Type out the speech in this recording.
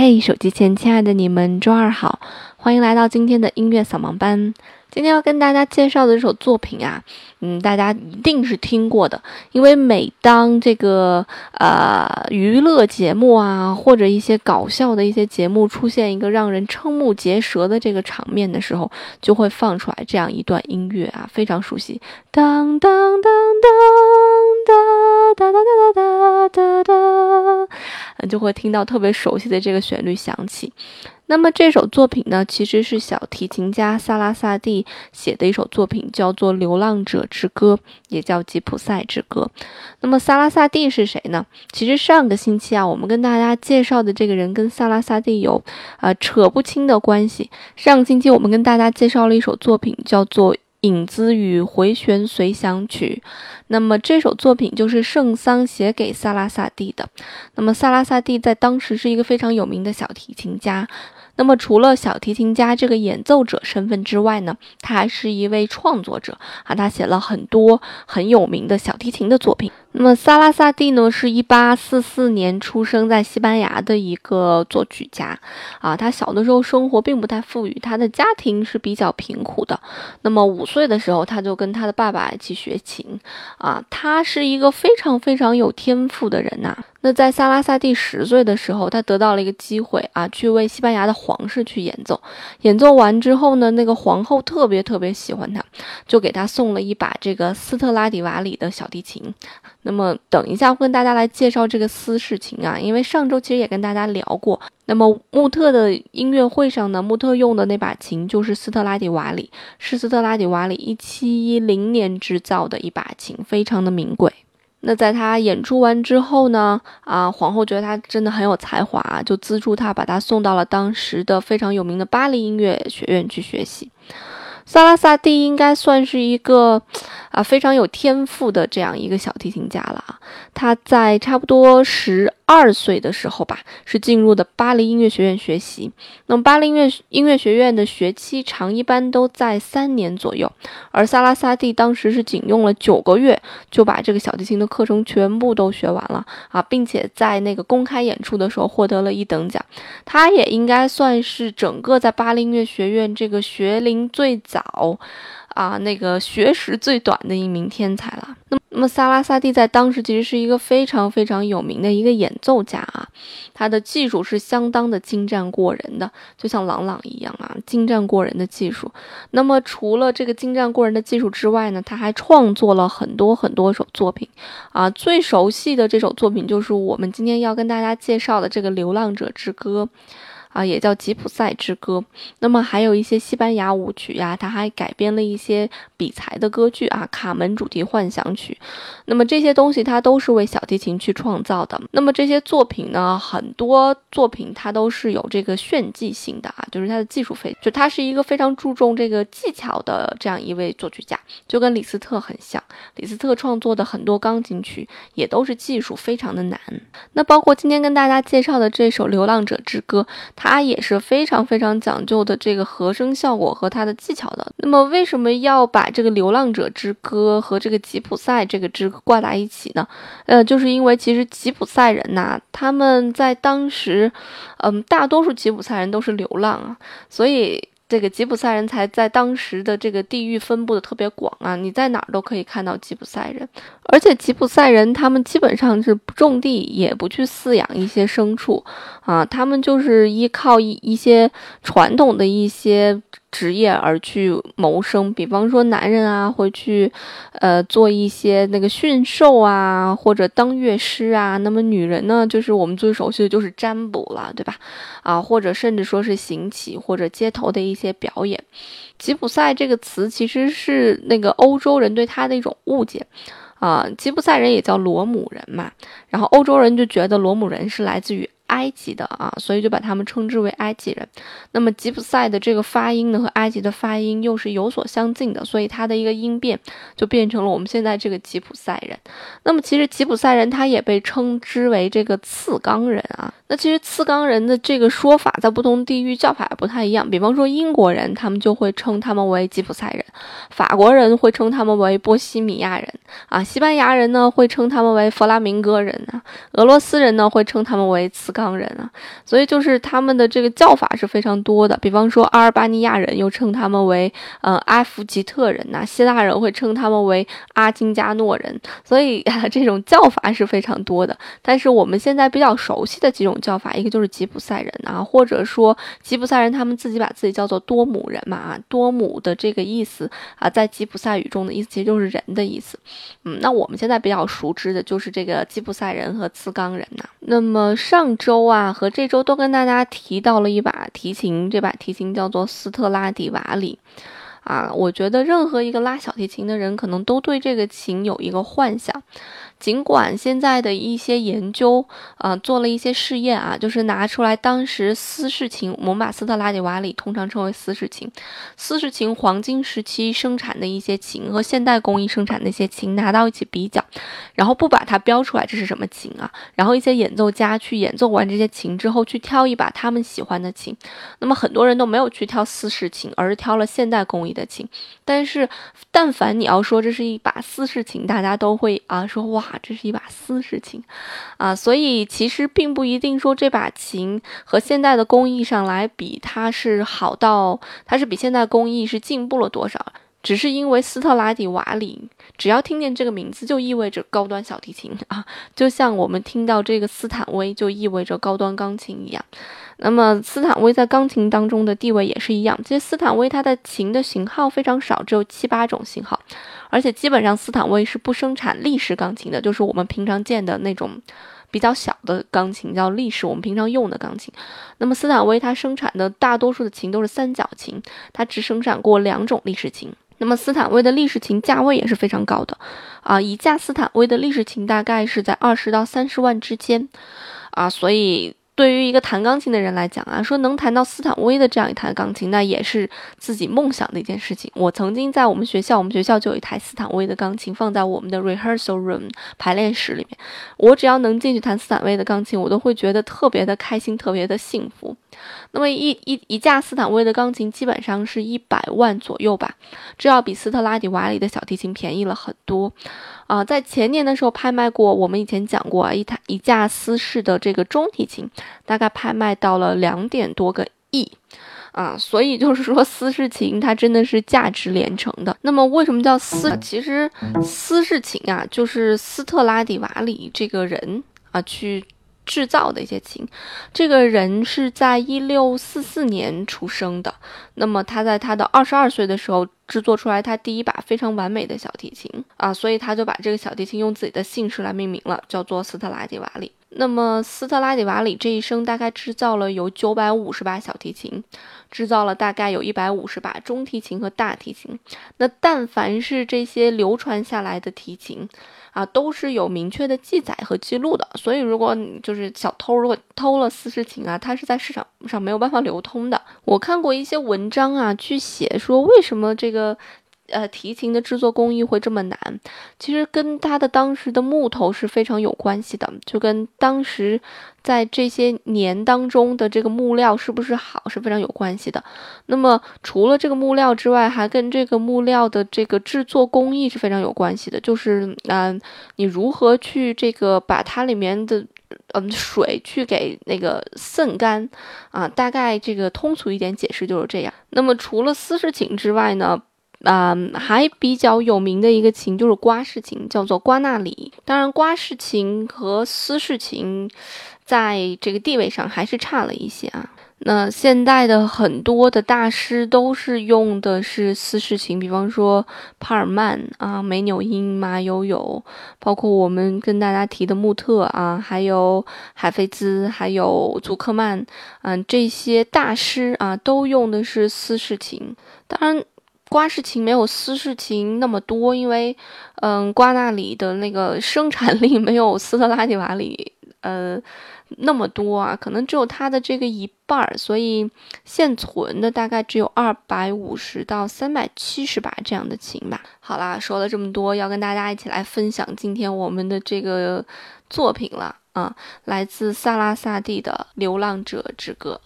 嘿，手机前亲爱的你们，周二好，欢迎来到今天的音乐扫盲班。今天要跟大家介绍的这首作品啊，嗯，大家一定是听过的，因为每当这个呃娱乐节目啊，或者一些搞笑的一些节目出现一个让人瞠目结舌的这个场面的时候，就会放出来这样一段音乐啊，非常熟悉，当当当当哒哒哒哒哒哒哒哒，就会听到特别熟悉的这个旋律响起。那么这首作品呢，其实是小提琴家萨拉萨蒂写的一首作品，叫做《流浪者之歌》，也叫《吉普赛之歌》。那么萨拉萨蒂是谁呢？其实上个星期啊，我们跟大家介绍的这个人跟萨拉萨蒂有啊扯不清的关系。上个星期我们跟大家介绍了一首作品，叫做。影子与回旋随想曲，那么这首作品就是圣桑写给萨拉萨蒂的。那么萨拉萨蒂在当时是一个非常有名的小提琴家。那么除了小提琴家这个演奏者身份之外呢，他还是一位创作者啊，他写了很多很有名的小提琴的作品。那么萨拉萨蒂呢，是一八四四年出生在西班牙的一个作曲家啊。他小的时候生活并不太富裕，他的家庭是比较贫苦的。那么五岁的时候，他就跟他的爸爸一起学琴啊。他是一个非常非常有天赋的人呐。那在萨拉萨蒂十岁的时候，他得到了一个机会啊，去为西班牙的皇室去演奏。演奏完之后呢，那个皇后特别特别喜欢他，就给他送了一把这个斯特拉迪瓦里的小提琴。那么等一下会跟大家来介绍这个斯氏琴啊，因为上周其实也跟大家聊过。那么穆特的音乐会上呢，穆特用的那把琴就是斯特拉迪瓦里，是斯特拉迪瓦里一七一零年制造的一把琴，非常的名贵。那在他演出完之后呢，啊，皇后觉得他真的很有才华，就资助他，把他送到了当时的非常有名的巴黎音乐学院去学习。萨拉萨蒂应该算是一个啊非常有天赋的这样一个小提琴家了啊，他在差不多十。二岁的时候吧，是进入的巴黎音乐学院学习。那么巴黎音乐音乐学院的学期长一般都在三年左右，而萨拉萨蒂当时是仅用了九个月就把这个小提琴的课程全部都学完了啊，并且在那个公开演出的时候获得了一等奖。他也应该算是整个在巴黎音乐学院这个学龄最早。啊，那个学识最短的一名天才了。那么，那么萨拉萨蒂在当时其实是一个非常非常有名的一个演奏家啊，他的技术是相当的精湛过人的，就像朗朗一样啊，精湛过人的技术。那么，除了这个精湛过人的技术之外呢，他还创作了很多很多首作品啊。最熟悉的这首作品就是我们今天要跟大家介绍的这个《流浪者之歌》。啊，也叫《吉普赛之歌》，那么还有一些西班牙舞曲呀，他还改编了一些比才的歌剧啊，《卡门主题幻想曲》。那么这些东西它都是为小提琴去创造的。那么这些作品呢，很多作品它都是有这个炫技性的啊，就是它的技术非，就他是一个非常注重这个技巧的这样一位作曲家，就跟李斯特很像。李斯特创作的很多钢琴曲也都是技术非常的难。那包括今天跟大家介绍的这首《流浪者之歌》。它也是非常非常讲究的这个和声效果和它的技巧的。那么为什么要把这个《流浪者之歌》和这个吉普赛这个之歌挂在一起呢？呃，就是因为其实吉普赛人呐，他们在当时，嗯，大多数吉普赛人都是流浪啊，所以。这个吉普赛人才在当时的这个地域分布的特别广啊，你在哪儿都可以看到吉普赛人，而且吉普赛人他们基本上是不种地，也不去饲养一些牲畜啊，他们就是依靠一一些传统的一些。职业而去谋生，比方说男人啊会去，呃做一些那个驯兽啊，或者当乐师啊。那么女人呢，就是我们最熟悉的就是占卜了，对吧？啊，或者甚至说是行乞或者街头的一些表演。吉普赛这个词其实是那个欧洲人对他的一种误解啊。吉普赛人也叫罗姆人嘛，然后欧洲人就觉得罗姆人是来自于。埃及的啊，所以就把他们称之为埃及人。那么吉普赛的这个发音呢，和埃及的发音又是有所相近的，所以它的一个音变就变成了我们现在这个吉普赛人。那么其实吉普赛人他也被称之为这个次冈人啊。那其实次冈人的这个说法在不同地域叫法也不太一样。比方说英国人，他们就会称他们为吉普赛人；法国人会称他们为波西米亚人啊；西班牙人呢会称他们为弗拉明戈人啊；俄罗斯人呢会称他们为次冈人啊。所以就是他们的这个叫法是非常多的。比方说阿尔巴尼亚人又称他们为呃阿弗吉特人呐，希腊人会称他们为阿金加诺人。所以 这种叫法是非常多的。但是我们现在比较熟悉的几种。叫法一个就是吉普赛人啊，或者说吉普赛人他们自己把自己叫做多姆人嘛啊，多姆的这个意思啊，在吉普赛语中的意思其实就是人的意思。嗯，那我们现在比较熟知的就是这个吉普赛人和茨冈人呐。那么上周啊和这周都跟大家提到了一把提琴，这把提琴叫做斯特拉迪瓦里。啊，我觉得任何一个拉小提琴的人，可能都对这个琴有一个幻想。尽管现在的一些研究，啊，做了一些试验啊，就是拿出来当时斯氏琴，我们把斯特拉迪瓦里通常称为斯氏琴，斯氏琴黄金时期生产的一些琴和现代工艺生产的一些琴拿到一起比较，然后不把它标出来这是什么琴啊，然后一些演奏家去演奏完这些琴之后，去挑一把他们喜欢的琴，那么很多人都没有去挑斯氏琴，而是挑了现代工艺的琴，但是但凡你要说这是一把斯氏琴，大家都会啊说哇。啊，这是一把丝氏琴，啊，所以其实并不一定说这把琴和现代的工艺上来比，它是好到，它是比现代工艺是进步了多少，只是因为斯特拉迪瓦里，只要听见这个名字就意味着高端小提琴啊，就像我们听到这个斯坦威就意味着高端钢琴一样。那么斯坦威在钢琴当中的地位也是一样，其实斯坦威它的琴的型号非常少，只有七八种型号。而且基本上斯坦威是不生产立式钢琴的，就是我们平常见的那种比较小的钢琴叫立式，我们平常用的钢琴。那么斯坦威它生产的大多数的琴都是三角琴，它只生产过两种立式琴。那么斯坦威的历史琴价位也是非常高的，啊，一架斯坦威的历史琴大概是在二十到三十万之间，啊，所以。对于一个弹钢琴的人来讲啊，说能弹到斯坦威的这样一台钢琴，那也是自己梦想的一件事情。我曾经在我们学校，我们学校就有一台斯坦威的钢琴放在我们的 rehearsal room 排练室里面。我只要能进去弹斯坦威的钢琴，我都会觉得特别的开心，特别的幸福。那么一一一架斯坦威的钢琴基本上是一百万左右吧，这要比斯特拉迪瓦里的小提琴便宜了很多。啊，在前年的时候拍卖过，我们以前讲过啊，一台一架斯氏的这个中提琴，大概拍卖到了两点多个亿，啊，所以就是说斯氏琴它真的是价值连城的。那么为什么叫斯？其实斯氏琴啊，就是斯特拉迪瓦里这个人啊去。制造的一些琴，这个人是在一六四四年出生的。那么他在他的二十二岁的时候制作出来他第一把非常完美的小提琴啊，所以他就把这个小提琴用自己的姓氏来命名了，叫做斯特拉迪瓦里。那么斯特拉迪瓦里这一生大概制造了有九百五十把小提琴，制造了大概有一百五十把中提琴和大提琴。那但凡是这些流传下来的提琴。啊，都是有明确的记载和记录的，所以如果你就是小偷，如果偷了四世琴啊，它是在市场上没有办法流通的。我看过一些文章啊，去写说为什么这个。呃，提琴的制作工艺会这么难，其实跟它的当时的木头是非常有关系的，就跟当时在这些年当中的这个木料是不是好是非常有关系的。那么除了这个木料之外，还跟这个木料的这个制作工艺是非常有关系的，就是嗯，你如何去这个把它里面的嗯水去给那个渗干啊？大概这个通俗一点解释就是这样。那么除了丝质琴之外呢？嗯，还比较有名的一个琴就是瓜式琴，叫做瓜纳里。当然，瓜式琴和丝式琴在这个地位上还是差了一些啊。那现代的很多的大师都是用的是丝式琴，比方说帕尔曼啊、梅纽因、马友友，包括我们跟大家提的穆特啊，还有海菲兹，还有祖克曼，嗯，这些大师啊都用的是丝式琴。当然。瓜式琴没有丝式琴那么多，因为，嗯，瓜那里的那个生产力没有斯特拉迪瓦里，呃，那么多啊，可能只有它的这个一半儿，所以现存的大概只有二百五十到三百七十把这样的琴吧。好啦，说了这么多，要跟大家一起来分享今天我们的这个作品了。啊，来自萨拉萨蒂的《流浪者之歌》。